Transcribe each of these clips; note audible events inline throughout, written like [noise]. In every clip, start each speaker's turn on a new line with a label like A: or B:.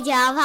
A: 地球跑。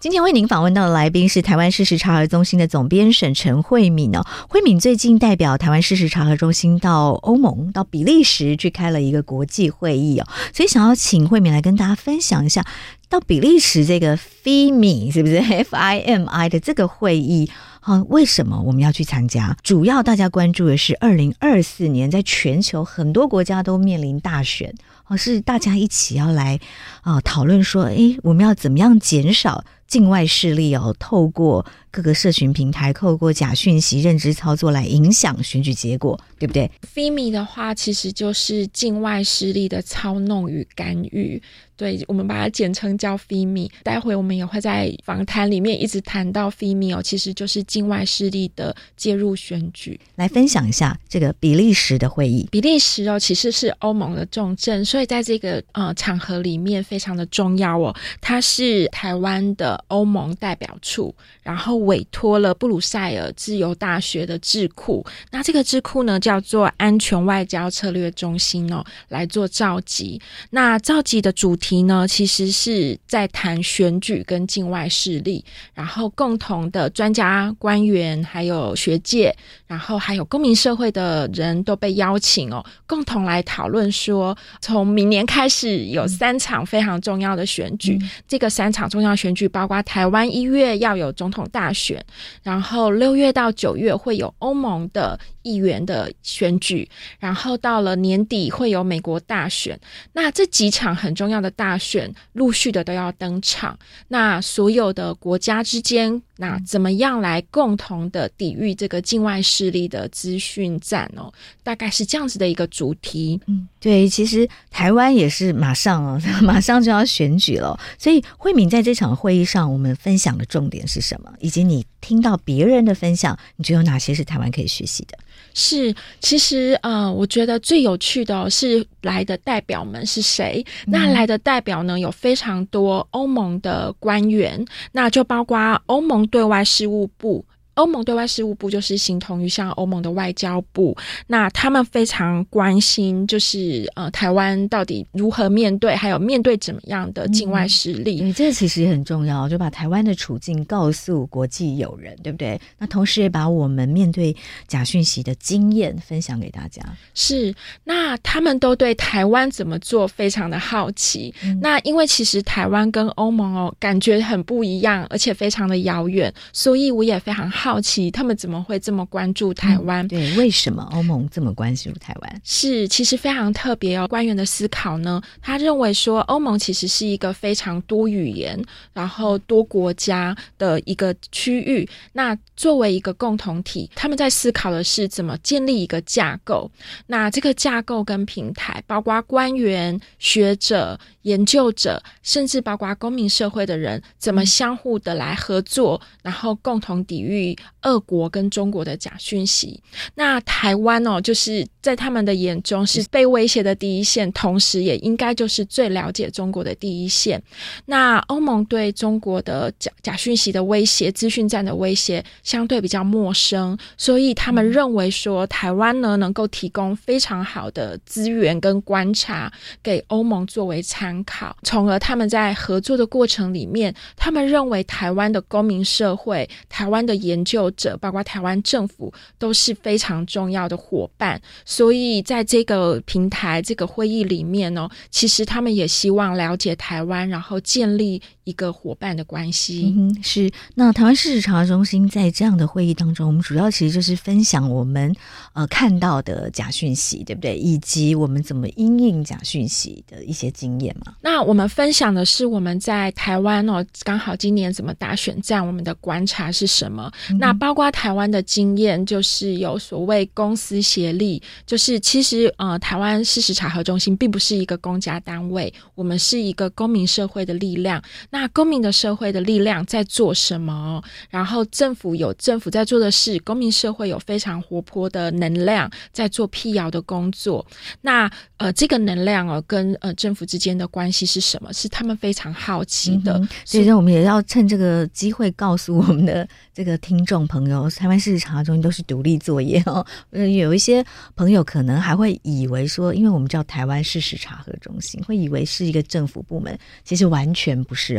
B: 今天为您访问到的来宾是台湾事实查核中心的总编审陈慧敏哦。慧敏最近代表台湾事实查核中心到欧盟、到比利时去开了一个国际会议哦，所以想要请慧敏来跟大家分享一下，到比利时这个 FIMI 是不是 [laughs] F I M I 的这个会议啊？为什么我们要去参加？主要大家关注的是二零二四年，在全球很多国家都面临大选。哦，是大家一起要来啊讨论说，诶，我们要怎么样减少境外势力哦，透过各个社群平台，透过假讯息、认知操作来影响选举结果，对不对
C: ？FIMI 的话，其实就是境外势力的操弄与干预。对，我们把它简称叫 FIMI。待会我们也会在访谈里面一直谈到 FIMI 哦，其实就是境外势力的介入选举。
B: 来分享一下这个比利时的会议。
C: 比利时哦，其实是欧盟的重镇，所以在这个呃场合里面非常的重要哦。它是台湾的欧盟代表处，然后委托了布鲁塞尔自由大学的智库，那这个智库呢叫做安全外交策略中心哦，来做召集。那召集的主题呢，其实是在谈选举跟境外势力，然后共同的专家、官员，还有学界，然后还有公民社会的人都被邀请哦，共同来讨论说，从明年开始有三场非常重要的选举，嗯、这个三场重要选举包括台湾一月要有总统大选，然后六月到九月会有欧盟的议员的选举，然后到了年底会有美国大选，那这几场很重要的大选陆续的都要登场，那所有的国家之间，那怎么样来共同的抵御这个境外势力的资讯战哦？大概是这样子的一个主题。
B: 嗯，对，其实台湾也是马上哦，[laughs] 马上就要选举了，所以慧敏在这场会议上，我们分享的重点是什么？以及你听到别人的分享，你觉得有哪些是台湾可以学习的？
C: 是，其实呃，我觉得最有趣的是来的代表们是谁？嗯、那来的代表呢，有非常多欧盟的官员，那就包括欧盟对外事务部。欧盟对外事务部就是形同于像欧盟的外交部，那他们非常关心，就是呃台湾到底如何面对，还有面对怎么样的境外势力。
B: 你、嗯、这其实也很重要，就把台湾的处境告诉国际友人，对不对？那同时也把我们面对假讯息的经验分享给大家。
C: 是，那他们都对台湾怎么做非常的好奇。嗯、那因为其实台湾跟欧盟哦感觉很不一样，而且非常的遥远，所以我也非常好。好奇他们怎么会这么关注台湾？
B: 嗯，对，为什么欧盟这么关注台湾？
C: 是，其实非常特别哦。官员的思考呢，他认为说欧盟其实是一个非常多语言，然后多国家的一个区域。那作为一个共同体，他们在思考的是怎么建立一个架构。那这个架构跟平台，包括官员、学者、研究者，甚至包括公民社会的人，怎么相互的来合作，然后共同抵御。俄国跟中国的假讯息，那台湾哦，就是在他们的眼中是被威胁的第一线，同时也应该就是最了解中国的第一线。那欧盟对中国的假假讯息的威胁、资讯战的威胁相对比较陌生，所以他们认为说台湾呢能够提供非常好的资源跟观察给欧盟作为参考，从而他们在合作的过程里面，他们认为台湾的公民社会、台湾的研救者，包括台湾政府，都是非常重要的伙伴。所以，在这个平台、这个会议里面呢，其实他们也希望了解台湾，然后建立一个伙伴的关系。
B: 嗯，是。那台湾事实查核中心在这样的会议当中，我们主要其实就是分享我们呃看到的假讯息，对不对？以及我们怎么因应假讯息的一些经验嘛。
C: 那我们分享的是我们在台湾哦，刚好今年怎么打选战，我们的观察是什么？嗯、那包括台湾的经验，就是有所谓公私协力，就是其实呃，台湾事实查核中心并不是一个公家单位，我们是一个公民社会的力量。那公民的社会的力量在做什么？然后政府有政府在做的事，公民社会有非常活泼的能量在做辟谣的工作。那呃，这个能量哦，跟呃政府之间的关系是什么？是他们非常好奇的。嗯、
B: 所以，我们也要趁这个机会告诉我们的这个听众朋友，台湾事实查核中心都是独立作业哦。呃，有一些朋友可能还会以为说，因为我们叫台湾事实查核中心，会以为是一个政府部门，其实完全不是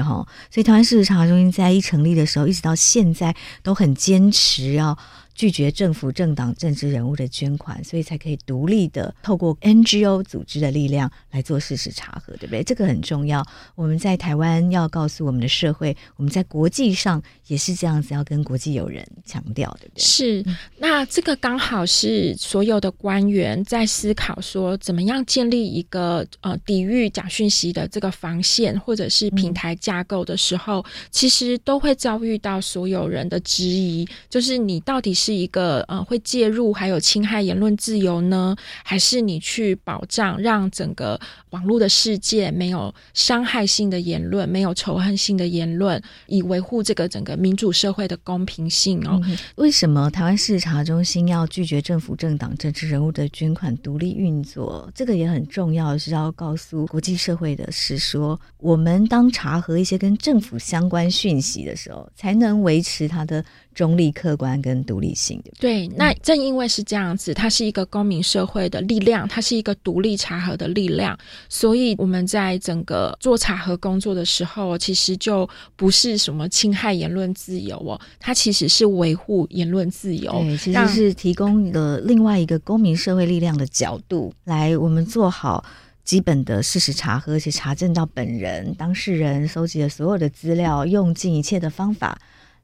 B: 所以，台湾事实查核中心在一成立的时候，一直到现在都很坚持要。拒绝政府、政党、政治人物的捐款，所以才可以独立的透过 NGO 组织的力量来做事实查核，对不对？这个很重要。我们在台湾要告诉我们的社会，我们在国际上也是这样子，要跟国际友人强调，对不对？
C: 是。那这个刚好是所有的官员在思考说，怎么样建立一个呃抵御假讯息的这个防线，或者是平台架构的时候，嗯、其实都会遭遇到所有人的质疑，就是你到底是。是一个呃会介入还有侵害言论自由呢，还是你去保障让整个网络的世界没有伤害性的言论，没有仇恨性的言论，以维护这个整个民主社会的公平性哦？
B: 为什么台湾事实查中心要拒绝政府、政党、政治人物的捐款，独立运作？这个也很重要，是要告诉国际社会的是说，我们当查核一些跟政府相关讯息的时候，才能维持它的。中立、客观跟独立性的
C: 对，那正因为是这样子，它是一个公民社会的力量，它是一个独立查核的力量，所以我们在整个做查核工作的时候，其实就不是什么侵害言论自由哦，它其实是维护言论自由，
B: 对，其实是提供了另外一个公民社会力量的角度来，我们做好基本的事实查核，而且查证到本人当事人收集的所有的资料，用尽一切的方法。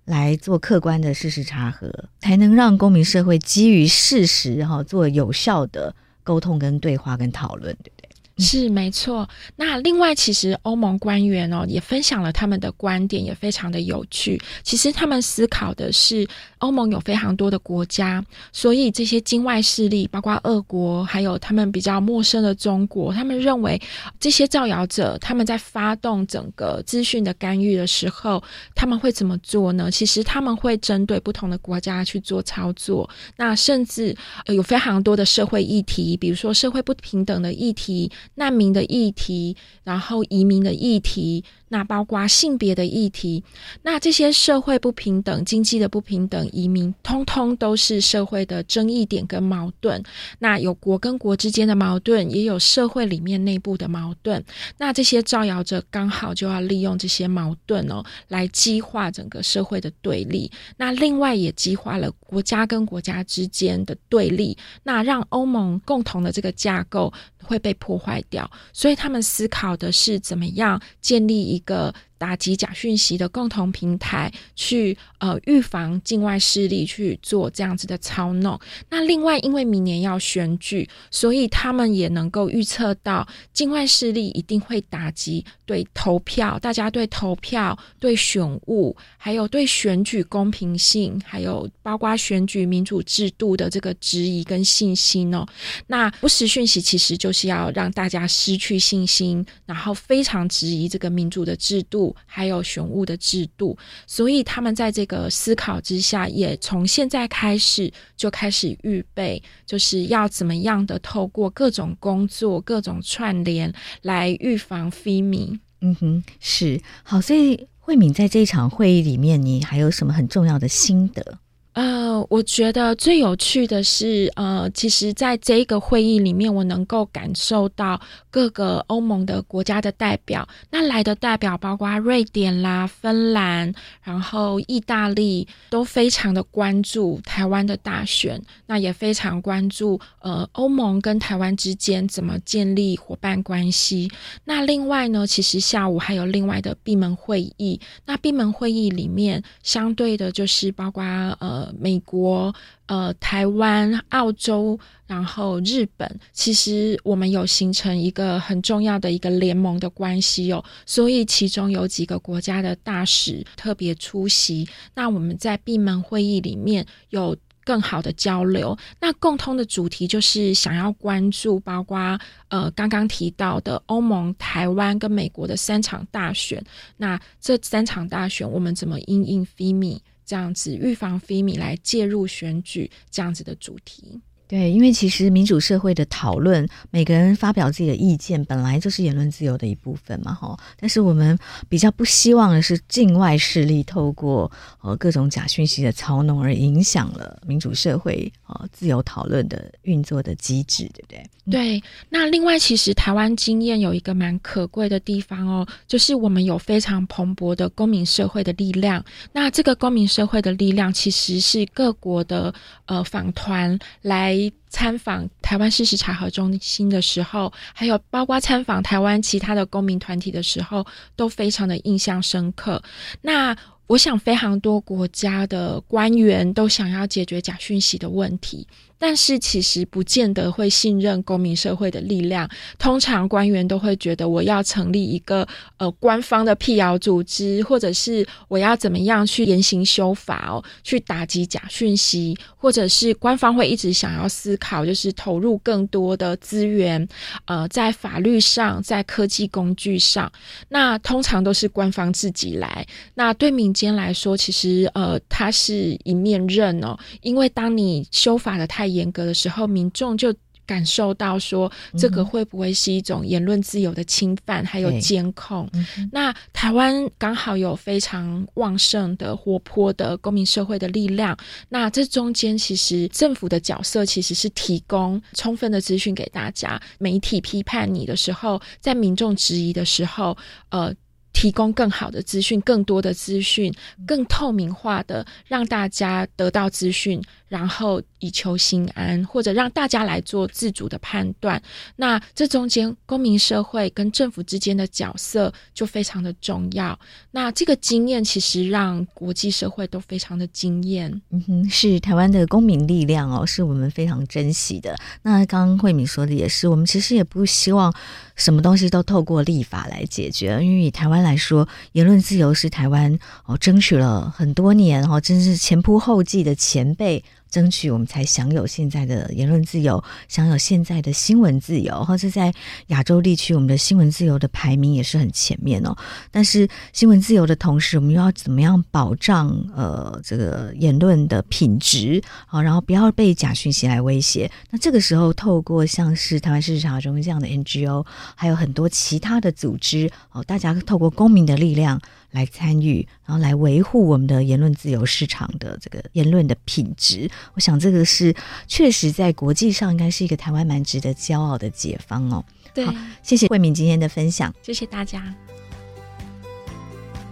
B: 来做客观的事实查核，才能让公民社会基于事实哈做有效的沟通跟对话跟讨论，对不对？
C: 是没错。那另外，其实欧盟官员哦也分享了他们的观点，也非常的有趣。其实他们思考的是。欧盟有非常多的国家，所以这些境外势力，包括俄国，还有他们比较陌生的中国，他们认为这些造谣者他们在发动整个资讯的干预的时候，他们会怎么做呢？其实他们会针对不同的国家去做操作，那甚至有非常多的社会议题，比如说社会不平等的议题、难民的议题，然后移民的议题。那包括性别的议题，那这些社会不平等、经济的不平等、移民，通通都是社会的争议点跟矛盾。那有国跟国之间的矛盾，也有社会里面内部的矛盾。那这些造谣者刚好就要利用这些矛盾哦，来激化整个社会的对立。那另外也激化了国家跟国家之间的对立，那让欧盟共同的这个架构会被破坏掉。所以他们思考的是怎么样建立一个打击假讯息的共同平台，去呃预防境外势力去做这样子的操弄。那另外，因为明年要选举，所以他们也能够预测到境外势力一定会打击对投票，大家对投票、对选务，还有对选举公平性，还有包括选举民主制度的这个质疑跟信心哦。那不实讯息其实就是要让大家失去信心，然后非常质疑这个民主的制度。还有选物的制度，所以他们在这个思考之下，也从现在开始就开始预备，就是要怎么样的透过各种工作、各种串联来预防非民。
B: 嗯哼，是好。所以慧敏在这一场会议里面，你还有什么很重要的心得？
C: 呃，我觉得最有趣的是，呃，其实在这一个会议里面，我能够感受到各个欧盟的国家的代表，那来的代表包括瑞典啦、芬兰，然后意大利，都非常的关注台湾的大选，那也非常关注呃欧盟跟台湾之间怎么建立伙伴关系。那另外呢，其实下午还有另外的闭门会议，那闭门会议里面相对的就是包括呃。美国、呃，台湾、澳洲，然后日本，其实我们有形成一个很重要的一个联盟的关系哦，所以其中有几个国家的大使特别出席。那我们在闭门会议里面有更好的交流。那共通的主题就是想要关注，包括呃刚刚提到的欧盟、台湾跟美国的三场大选。那这三场大选，我们怎么因应 FIMI？这样子预防非米来介入选举这样子的主题。
B: 对，因为其实民主社会的讨论，每个人发表自己的意见，本来就是言论自由的一部分嘛，哈。但是我们比较不希望的是境外势力透过呃各种假讯息的操弄，而影响了民主社会呃自由讨论的运作的机制，对不对？
C: 对。那另外，其实台湾经验有一个蛮可贵的地方哦，就是我们有非常蓬勃的公民社会的力量。那这个公民社会的力量，其实是各国的呃访团来。参访台湾事实查核中心的时候，还有包括参访台湾其他的公民团体的时候，都非常的印象深刻。那我想，非常多国家的官员都想要解决假讯息的问题。但是其实不见得会信任公民社会的力量，通常官员都会觉得我要成立一个呃官方的辟谣组织，或者是我要怎么样去严刑修法哦，去打击假讯息，或者是官方会一直想要思考，就是投入更多的资源，呃，在法律上，在科技工具上，那通常都是官方自己来。那对民间来说，其实呃，它是一面刃哦，因为当你修法的太严格的时候，民众就感受到说，这个会不会是一种言论自由的侵犯？还有监控。那台湾刚好有非常旺盛的、活泼的公民社会的力量。那这中间其实政府的角色其实是提供充分的资讯给大家。媒体批判你的时候，在民众质疑的时候，呃。提供更好的资讯，更多的资讯，更透明化的让大家得到资讯，然后以求心安，或者让大家来做自主的判断。那这中间公民社会跟政府之间的角色就非常的重要。那这个经验其实让国际社会都非常的惊艳。
B: 嗯哼，是台湾的公民力量哦，是我们非常珍惜的。那刚刚慧敏说的也是，我们其实也不希望。什么东西都透过立法来解决，因为以台湾来说，言论自由是台湾哦争取了很多年哦，真是前仆后继的前辈。争取我们才享有现在的言论自由，享有现在的新闻自由，或者在亚洲地区，我们的新闻自由的排名也是很前面哦。但是新闻自由的同时，我们又要怎么样保障呃这个言论的品质啊？然后不要被假讯息来威胁。那这个时候，透过像是台湾事实查核中这样的 NGO，还有很多其他的组织哦，大家透过公民的力量。来参与，然后来维护我们的言论自由市场的这个言论的品质。我想这个是确实在国际上应该是一个台湾蛮值得骄傲的解放哦。
C: 对，
B: 好，谢谢慧敏今天的分享，
C: 谢谢大家，